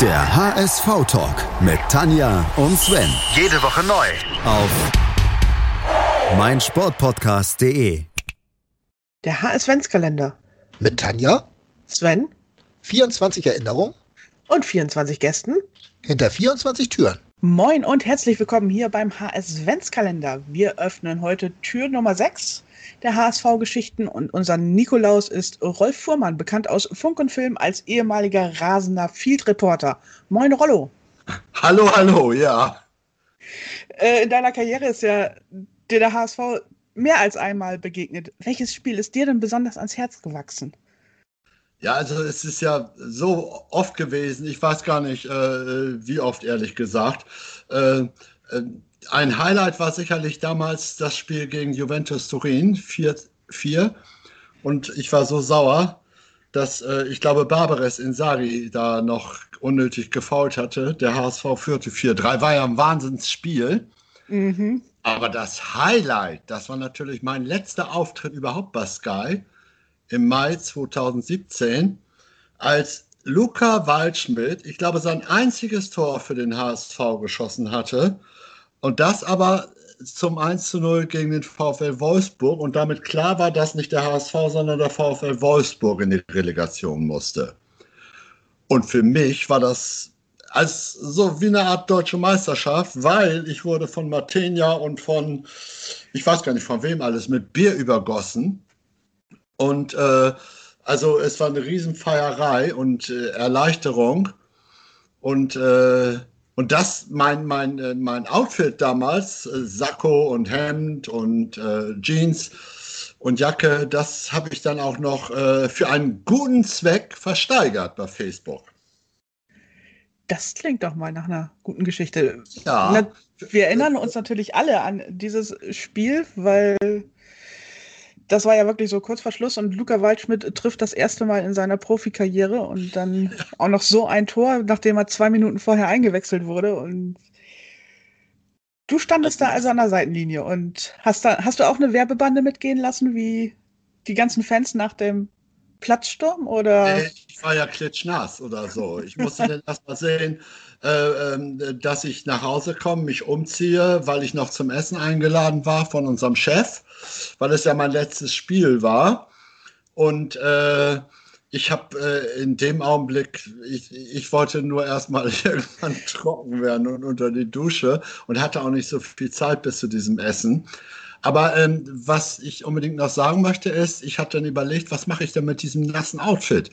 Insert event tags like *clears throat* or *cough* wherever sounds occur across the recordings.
Der HSV-Talk mit Tanja und Sven. Jede Woche neu. Auf meinsportpodcast.de. Der HS-Ventskalender. Mit Tanja, Sven 24 Erinnerungen und 24 Gästen. hinter 24 Türen. Moin und herzlich willkommen hier beim HS-Ventskalender. Wir öffnen heute Tür Nummer 6 der HSV-Geschichten und unser Nikolaus ist Rolf Fuhrmann, bekannt aus Funk und Film als ehemaliger rasender Field-Reporter. Moin Rollo. Hallo, hallo, ja. Äh, in deiner Karriere ist ja dir der HSV mehr als einmal begegnet. Welches Spiel ist dir denn besonders ans Herz gewachsen? Ja, also es ist ja so oft gewesen, ich weiß gar nicht, äh, wie oft ehrlich gesagt. Äh, äh, ein Highlight war sicherlich damals das Spiel gegen Juventus Turin, 4-4. Und ich war so sauer, dass äh, ich glaube, Barbares Insari da noch unnötig gefault hatte. Der HSV führte 4-3. War ja ein Wahnsinnsspiel. Mhm. Aber das Highlight, das war natürlich mein letzter Auftritt überhaupt bei Sky im Mai 2017, als Luca Waldschmidt, ich glaube, sein einziges Tor für den HSV geschossen hatte. Und das aber zum 1 zu 0 gegen den VfL Wolfsburg und damit klar war, dass nicht der HSV, sondern der VfL Wolfsburg in die Relegation musste. Und für mich war das als so wie eine Art deutsche Meisterschaft, weil ich wurde von Martenia und von, ich weiß gar nicht von wem alles, mit Bier übergossen. Und äh, also es war eine Riesenfeierei und äh, Erleichterung. Und, äh, und das, mein, mein, äh, mein Outfit damals, äh, Sakko und Hemd und äh, Jeans und Jacke, das habe ich dann auch noch äh, für einen guten Zweck versteigert bei Facebook. Das klingt doch mal nach einer guten Geschichte. Ja. Na, wir erinnern uns natürlich alle an dieses Spiel, weil das war ja wirklich so kurz vor Schluss und Luca Waldschmidt trifft das erste Mal in seiner Profikarriere und dann *laughs* auch noch so ein Tor, nachdem er zwei Minuten vorher eingewechselt wurde. Und du standest da also an der Seitenlinie und hast da, hast du auch eine Werbebande mitgehen lassen, wie die ganzen Fans nach dem Platzsturm oder? Ich war ja klitschnass oder so. Ich musste dann erst mal sehen, äh, ähm, dass ich nach Hause komme, mich umziehe, weil ich noch zum Essen eingeladen war von unserem Chef, weil es ja mein letztes Spiel war. Und äh, ich habe äh, in dem Augenblick, ich, ich wollte nur erstmal *laughs* irgendwann trocken werden und unter die Dusche und hatte auch nicht so viel Zeit bis zu diesem Essen. Aber ähm, was ich unbedingt noch sagen möchte, ist, ich habe dann überlegt, was mache ich denn mit diesem nassen Outfit?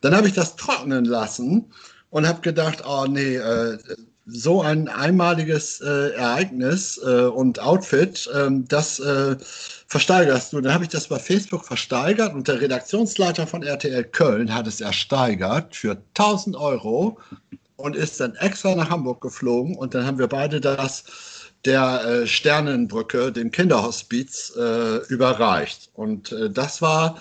Dann habe ich das trocknen lassen und habe gedacht, oh nee, äh, so ein einmaliges äh, Ereignis äh, und Outfit, ähm, das äh, versteigerst du. Dann habe ich das bei Facebook versteigert und der Redaktionsleiter von RTL Köln hat es ersteigert für 1000 Euro und ist dann extra nach Hamburg geflogen und dann haben wir beide das der äh, Sternenbrücke, dem Kinderhospiz, äh, überreicht. Und äh, das war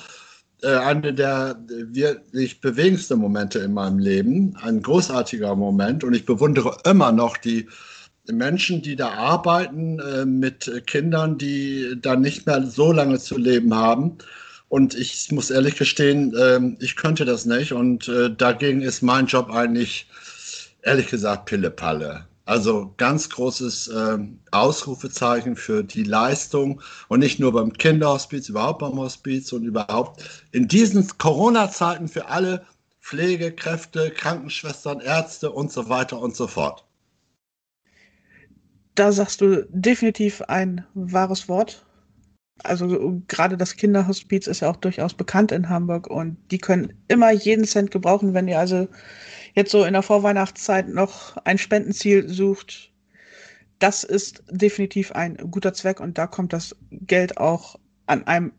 äh, eine der wirklich bewegendsten Momente in meinem Leben, ein großartiger Moment. Und ich bewundere immer noch die Menschen, die da arbeiten äh, mit Kindern, die dann nicht mehr so lange zu leben haben. Und ich muss ehrlich gestehen, äh, ich könnte das nicht. Und äh, dagegen ist mein Job eigentlich, ehrlich gesagt, Pillepalle. Also ganz großes ähm, Ausrufezeichen für die Leistung und nicht nur beim Kinderhospiz, überhaupt beim Hospiz und überhaupt in diesen Corona-Zeiten für alle Pflegekräfte, Krankenschwestern, Ärzte und so weiter und so fort. Da sagst du definitiv ein wahres Wort. Also gerade das Kinderhospiz ist ja auch durchaus bekannt in Hamburg und die können immer jeden Cent gebrauchen, wenn ihr also jetzt so in der Vorweihnachtszeit noch ein Spendenziel sucht. Das ist definitiv ein guter Zweck und da kommt das Geld auch an einem,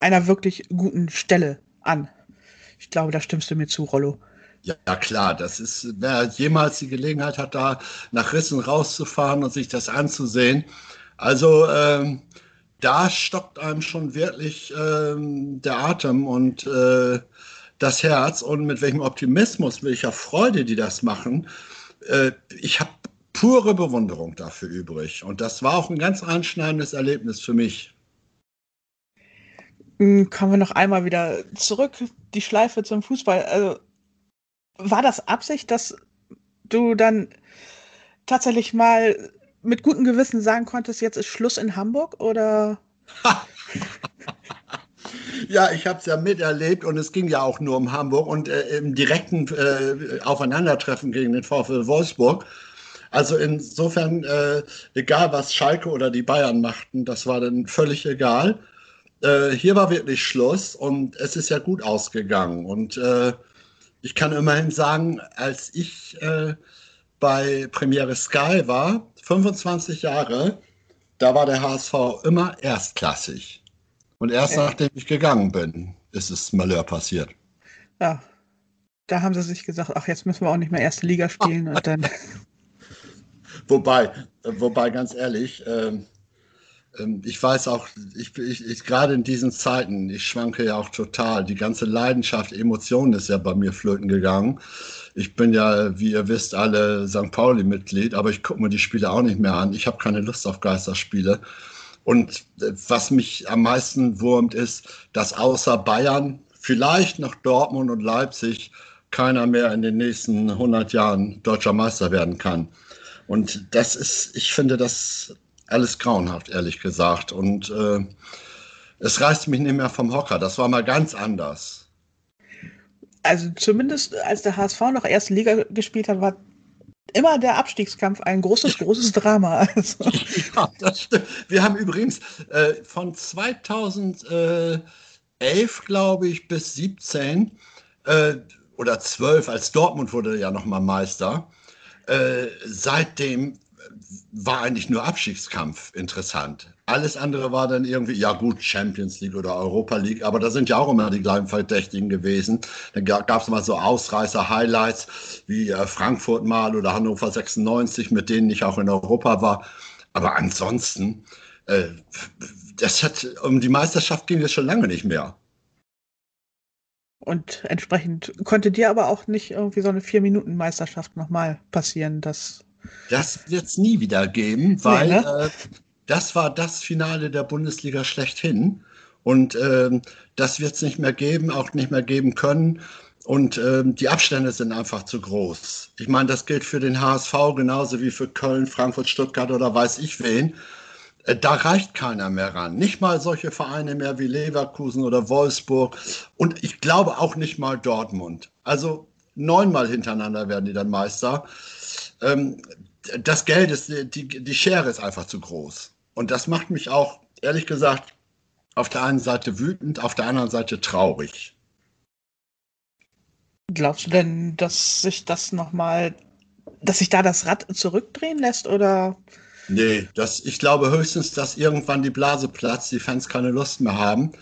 einer wirklich guten Stelle an. Ich glaube, da stimmst du mir zu, Rollo. Ja, klar, das ist, wer jemals die Gelegenheit hat, da nach Rissen rauszufahren und sich das anzusehen. Also ähm, da stockt einem schon wirklich ähm, der Atem und äh, das Herz und mit welchem Optimismus, welcher Freude die das machen. Äh, ich habe pure Bewunderung dafür übrig. Und das war auch ein ganz einschneidendes Erlebnis für mich. Hm, Kommen wir noch einmal wieder zurück, die Schleife zum Fußball. Also, war das Absicht, dass du dann tatsächlich mal mit gutem Gewissen sagen konntest, jetzt ist Schluss in Hamburg oder? *laughs* Ja, ich habe es ja miterlebt und es ging ja auch nur um Hamburg und äh, im direkten äh, Aufeinandertreffen gegen den VfL Wolfsburg. Also insofern, äh, egal was Schalke oder die Bayern machten, das war dann völlig egal. Äh, hier war wirklich Schluss und es ist ja gut ausgegangen. Und äh, ich kann immerhin sagen, als ich äh, bei Premiere Sky war, 25 Jahre, da war der HSV immer erstklassig. Und erst Ja. nachdem ich gegangen bin, ist es Malheur passiert. Ja. Da haben sie sich gesagt, ach, jetzt müssen wir auch nicht mehr erste Liga spielen und dann. *laughs* Wobei, wobei ganz ehrlich, ähm, ähm, ich weiß auch, ich, ich, ich gerade in diesen Zeiten, ich schwanke ja auch total. Die ganze Leidenschaft, Emotion ist ja bei mir flöten gegangen. Ich bin ja, wie ihr wisst, alle St. Pauli-Mitglied, aber ich gucke mir die Spiele auch nicht mehr an. Ich habe keine Lust auf Geisterspiele. Und äh, was mich am meisten wurmt, ist, dass außer Bayern, vielleicht noch Dortmund und Leipzig, keiner mehr in den nächsten 100 Jahren deutscher Meister werden kann. Und das ist, ich finde das alles grauenhaft, ehrlich gesagt. Und äh, es reißt mich nicht mehr vom Hocker. Das war mal ganz anders. Also zumindest als der HSV noch erste Liga gespielt hat, war immer der Abstiegskampf ein großes, großes Drama. *laughs* Also, Ja, das stimmt. Wir haben übrigens äh, von 2011, glaube ich, bis 17 äh, oder 12, als Dortmund wurde ja nochmal Meister, äh, seitdem war eigentlich nur Abstiegskampf interessant. Alles andere war dann irgendwie, ja gut, Champions League oder Europa League, aber da sind ja auch immer die gleichen Verdächtigen gewesen. Dann gab es mal so Ausreißer-Highlights wie äh, Frankfurt mal oder Hannover 96, mit denen ich auch in Europa war. Aber ansonsten, äh, das hat, um die Meisterschaft ging es schon lange nicht mehr. und entsprechend konnte dir aber auch nicht irgendwie so eine Vier-Minuten-Meisterschaft nochmal passieren. Das, Das wird es nie wieder geben, weil Nee, ne? äh, das war das Finale der Bundesliga schlechthin. Und ähm, das wird es nicht mehr geben, auch nicht mehr geben können. Und ähm, die Abstände sind einfach zu groß. Ich meine, das gilt für den HSV genauso wie für Köln, Frankfurt, Stuttgart oder weiß ich wen. Äh, Da reicht keiner mehr ran. Nicht mal solche Vereine mehr wie Leverkusen oder Wolfsburg. Und ich glaube auch nicht mal Dortmund. Also neunmal hintereinander werden die dann Meister. Ähm, das Geld ist, die, die Schere ist einfach zu groß. Und das macht mich auch, ehrlich gesagt, auf der einen Seite wütend, auf der anderen Seite traurig. glaubst du denn, dass sich das nochmal, dass sich da das Rad zurückdrehen lässt oder? Nee, das, ich glaube höchstens, dass irgendwann die Blase platzt, die Fans keine Lust mehr haben.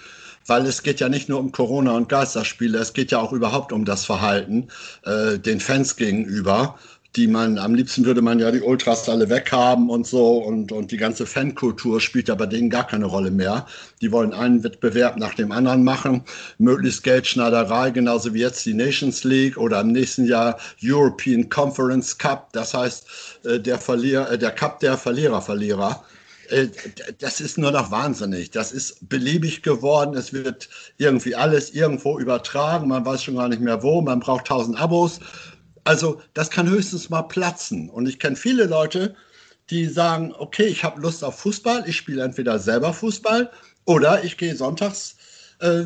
Weil es geht ja nicht nur um Corona und Geisterspiele, es geht ja auch überhaupt um das Verhalten äh, den Fans gegenüber, die man, am liebsten würde man ja die Ultras alle weghaben und so und, und die ganze Fankultur spielt ja bei denen gar keine Rolle mehr. Die wollen einen Wettbewerb nach dem anderen machen, möglichst Geldschneiderei, genauso wie jetzt die Nations League oder im nächsten Jahr European Conference Cup, das heißt äh, der Verlierer, äh, der Cup der Verlierer, Verlierer. Äh, Das ist nur noch wahnsinnig. Das ist beliebig geworden. Es wird irgendwie alles irgendwo übertragen. Man weiß schon gar nicht mehr wo. Man braucht tausend Abos. Also das kann höchstens mal platzen. Und ich kenne viele Leute, die sagen, okay, ich habe Lust auf Fußball. Ich spiele entweder selber Fußball oder ich gehe sonntags äh,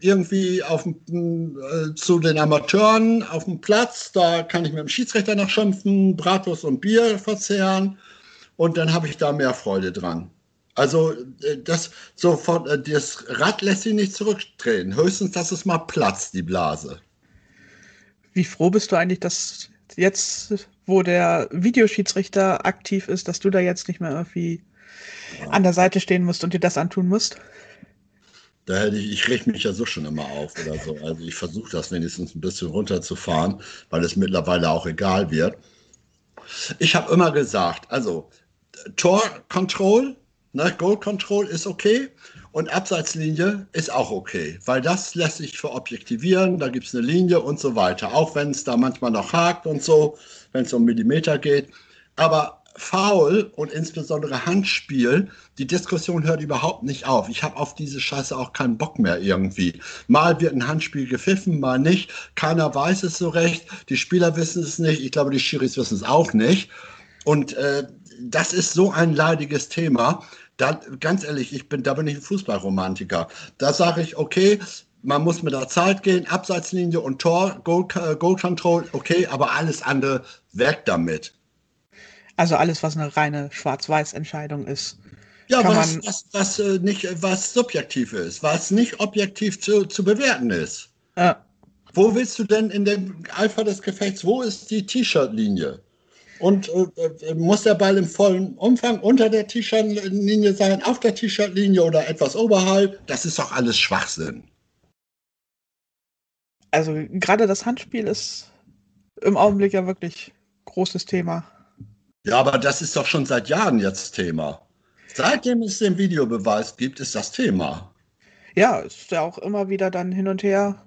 irgendwie auf, äh, zu den Amateuren auf dem Platz. Da kann ich mit dem Schiedsrichter noch schimpfen, Bratwurst und Bier verzehren und dann habe ich da mehr Freude dran. Also äh, das sofort, äh, das Rad lässt sich nicht zurückdrehen. Höchstens, dass es mal platzt, die Blase. Wie froh bist du eigentlich, dass jetzt, wo der Videoschiedsrichter aktiv ist, dass du da jetzt nicht mehr irgendwie an der Seite stehen musst und dir das antun musst? Da hätte ich, ich reg mich ja so schon immer auf oder so. Also ich versuche das wenigstens ein bisschen runterzufahren, weil es mittlerweile auch egal wird. Ich habe immer gesagt, also Tor Control, ne, Goal Control ist okay und Abseitslinie ist auch okay, weil das lässt sich verobjektivieren, da gibt es eine Linie und so weiter, auch wenn es da manchmal noch hakt und so, wenn es um Millimeter geht. Aber Foul und insbesondere Handspiel, die Diskussion hört überhaupt nicht auf. Ich habe auf diese Scheiße auch keinen Bock mehr irgendwie. Mal wird ein Handspiel gepfiffen, mal nicht. Keiner weiß es so recht. Die Spieler wissen es nicht. Ich glaube, die Schiris wissen es auch nicht. Und äh, das ist so ein leidiges Thema. Da, ganz ehrlich, ich bin, da bin ich ein Fußballromantiker. Da sage ich, okay, man muss mit der Zeit gehen, Abseitslinie und Tor, Goal, äh, Goal Control, okay, aber alles andere weg damit. Also alles, was eine reine Schwarz-Weiß-Entscheidung ist. Ja, was, was, was, äh, nicht, was subjektiv ist, was nicht objektiv zu, zu bewerten ist. Ja. Wo willst du denn in dem Eifer des Gefechts, wo ist die T-Shirt-Linie? Und äh, äh muss der Ball im vollen Umfang unter der T-Shirt-Linie sein, auf der T-Shirt-Linie oder etwas oberhalb? Das ist doch alles Schwachsinn. Also gerade das Handspiel ist im Augenblick ja wirklich großes Thema. Ja, aber das ist doch schon seit Jahren jetzt Thema. Seitdem es den Videobeweis gibt, ist das Thema. Ja, ist ja auch immer wieder dann hin und her.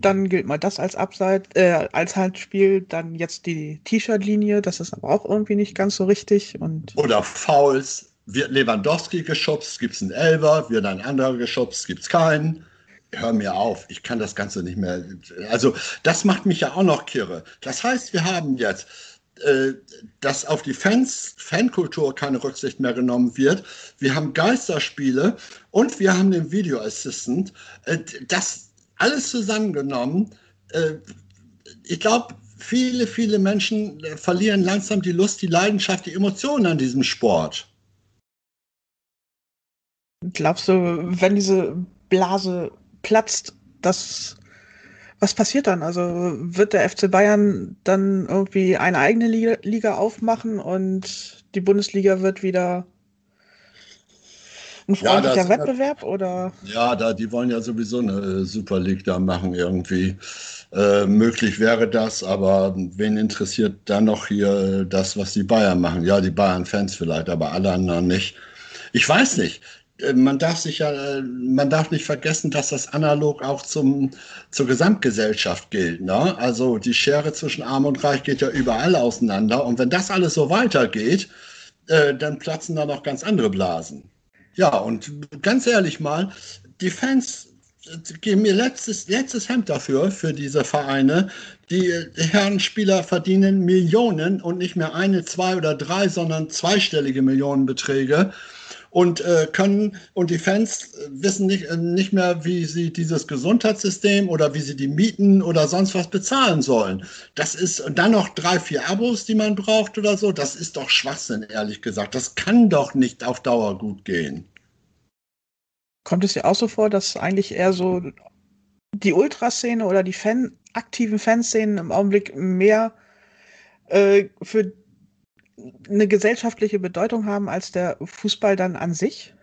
Dann gilt mal das als Abseit, äh, als Handspiel, dann jetzt die T-Shirt-Linie, das ist aber auch irgendwie nicht ganz so richtig. Und Oder Fouls, wird Lewandowski geschubst, gibt es einen Elber, wird ein anderer geschubst, gibt es keinen. Hör mir auf, ich kann das Ganze nicht mehr. Also, das macht mich ja auch noch kirre. Das heißt, wir haben jetzt äh, dass auf die Fans, Fankultur keine Rücksicht mehr genommen wird. Wir haben Geisterspiele und wir haben den Video Assistant. Äh, das alles zusammengenommen, äh, ich glaube, viele, viele Menschen verlieren langsam die Lust, die Leidenschaft, die Emotionen an diesem Sport. Glaubst du, wenn diese Blase platzt, dass was passiert dann? Also wird der FC Bayern dann irgendwie eine eigene Liga, Liga aufmachen und die Bundesliga wird wieder ein freundlicher ja, Wettbewerb oder? Ja, da die wollen ja sowieso eine äh, Super League da machen irgendwie. Äh, möglich wäre das, aber wen interessiert dann noch hier das, was die Bayern machen? Ja, die Bayern-Fans vielleicht, aber alle anderen nicht. Ich weiß nicht. Äh, man darf sich ja, äh, man darf nicht vergessen, dass das analog auch zum, zur Gesamtgesellschaft gilt. Ne? Also die Schere zwischen Arm und Reich geht ja überall auseinander. Und wenn das alles so weitergeht, äh, dann platzen da noch ganz andere Blasen. Ja, und ganz ehrlich mal, die Fans äh, geben mir letztes, letztes Hemd dafür, für diese Vereine. Die Herren Spieler verdienen Millionen und nicht mehr eine, zwei oder drei, sondern zweistellige Millionenbeträge und äh, können und die Fans wissen nicht, äh, nicht mehr, wie sie dieses Gesundheitssystem oder wie sie die Mieten oder sonst was bezahlen sollen. Das ist dann noch drei, vier Abos, die man braucht oder so. Das ist doch Schwachsinn, ehrlich gesagt. Das kann doch nicht auf Dauer gut gehen. Kommt es dir auch so vor, dass eigentlich eher so die Ultraszene oder die Fan aktiven Fanszenen im Augenblick mehr äh, für eine gesellschaftliche Bedeutung haben als der Fußball dann an sich?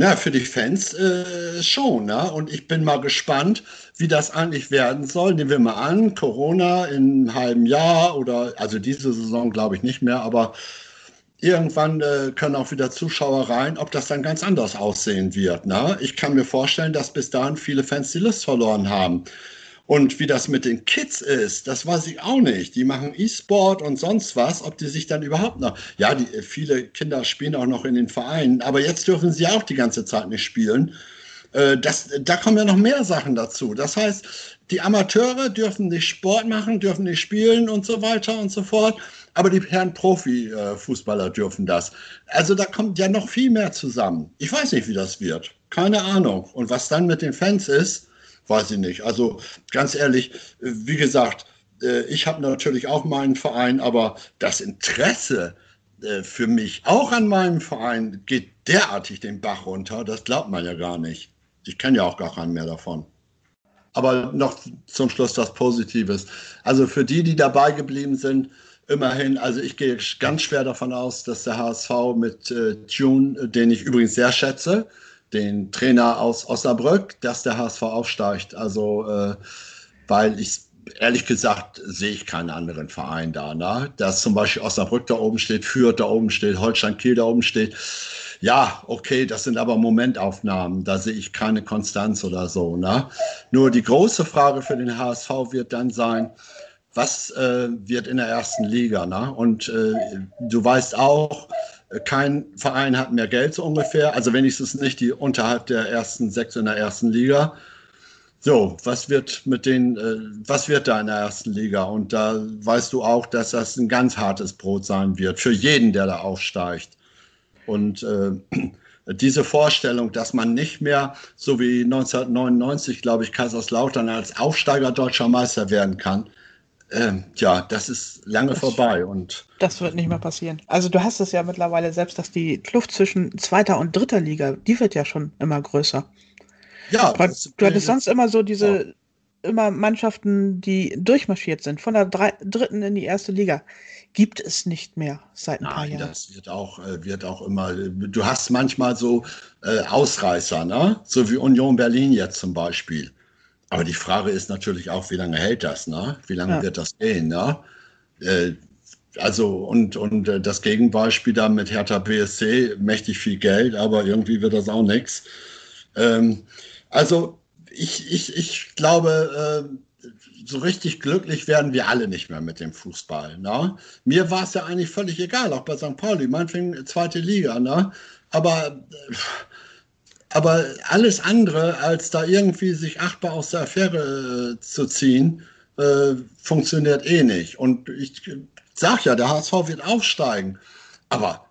Na, für die Fans äh, schon, ne? Und ich bin mal gespannt, wie das eigentlich werden soll. Nehmen wir mal an, Corona in einem halben Jahr oder, also diese Saison glaube ich nicht mehr, aber irgendwann äh, können auch wieder Zuschauer rein, ob das dann ganz anders aussehen wird. Ne? Ich kann mir vorstellen, dass bis dahin viele Fans die Lust verloren haben. Und wie das mit den Kids ist, das weiß ich auch nicht. Die machen E-Sport und sonst was, ob die sich dann überhaupt noch. Ja, die, viele Kinder spielen auch noch in den Vereinen, aber jetzt dürfen sie auch die ganze Zeit nicht spielen. Äh, das, da kommen ja noch mehr Sachen dazu. Das heißt, die Amateure dürfen nicht Sport machen, dürfen nicht spielen und so weiter und so fort. Aber die Herren Profifußballer dürfen das. Also da kommt ja noch viel mehr zusammen. Ich weiß nicht, wie das wird. Keine Ahnung. Und was dann mit den Fans ist, weiß ich nicht. Also ganz ehrlich, wie gesagt, äh, ich habe natürlich auch meinen Verein, aber das Interesse äh, für mich auch an meinem Verein geht derartig den Bach runter, das glaubt man ja gar nicht. Ich kenne ja auch gar keinen mehr davon. Aber noch zum Schluss was Positives. Also für die, die dabei geblieben sind, immerhin, also ich gehe ganz schwer davon aus, dass der HSV mit äh, Tune, den ich übrigens sehr schätze, den Trainer aus Osnabrück, dass der HSV aufsteigt. Also, äh, weil ich ehrlich gesagt sehe ich keinen anderen Verein da. Ne? Dass zum Beispiel Osnabrück da oben steht, Fürth da oben steht, Holstein Kiel da oben steht. Ja, okay, das sind aber Momentaufnahmen. Da sehe ich keine Konstanz oder so. Ne? Nur die große Frage für den HSV wird dann sein, was äh, wird in der ersten Liga. Ne? Und äh, du weißt auch, kein Verein hat mehr Geld so ungefähr, also wenigstens nicht die unterhalb der ersten sechs in der ersten Liga. So, was wird mit den, äh, was wird da in der ersten Liga? Und da weißt du auch, dass das ein ganz hartes Brot sein wird für jeden, der da aufsteigt. Und äh, *clears throat* diese Vorstellung, dass man nicht mehr, so wie 1999, glaube ich, Kaiserslautern als Aufsteiger deutscher Meister werden kann, ähm, ja, das ist lange das, vorbei und das wird nicht mehr passieren. Also du hast es ja mittlerweile selbst, dass die Kluft zwischen zweiter und dritter Liga, die wird ja schon immer größer. Ja, du, du hattest sonst immer so diese ja. immer Mannschaften, die durchmarschiert sind von der drei, dritten in die erste Liga. Gibt es nicht mehr seit ein Nein, paar Jahren. Das wird auch, äh, wird auch immer. Du hast manchmal so äh, Ausreißer, ne? So wie Union Berlin jetzt zum Beispiel aber die Frage ist natürlich auch, wie lange hält das, ne? Wie lange ja. wird das gehen, ne? Äh, also, und, und äh, das Gegenbeispiel da mit Hertha BSC, mächtig viel Geld, aber irgendwie wird das auch nichts. Ähm, also, ich, ich, ich glaube, äh, so richtig glücklich werden wir alle nicht mehr mit dem Fußball. Ne? Mir war es ja eigentlich völlig egal, auch bei St. Pauli, meinetwegen zweite Liga. Ne? Aber äh, aber alles andere, als da irgendwie sich achtbar aus der Affäre äh, zu ziehen, äh, funktioniert eh nicht. Und ich sag ja, der HSV wird aufsteigen. Aber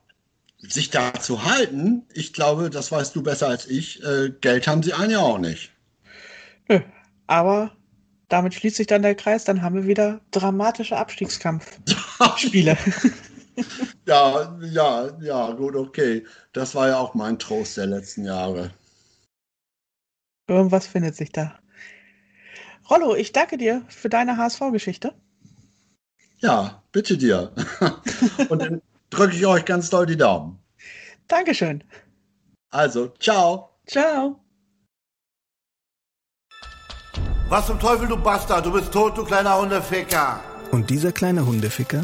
sich da zu halten, ich glaube, das weißt du besser als ich, äh, Geld haben sie einen ja auch nicht. Nö, aber damit schließt sich dann der Kreis, dann haben wir wieder dramatische Abstiegskampfspiele. *laughs* *laughs* *laughs* ja, ja, ja, gut, okay. Das war ja auch mein Trost der letzten Jahre. Irgendwas findet sich da. Rollo, ich danke dir für deine HSV-Geschichte. Ja, bitte dir. *laughs* Und dann drücke ich euch ganz doll die Daumen. Dankeschön. Also, ciao. Ciao. Was zum Teufel, du Bastard? Du bist tot, du kleiner Hundeficker. Und dieser kleine Hundeficker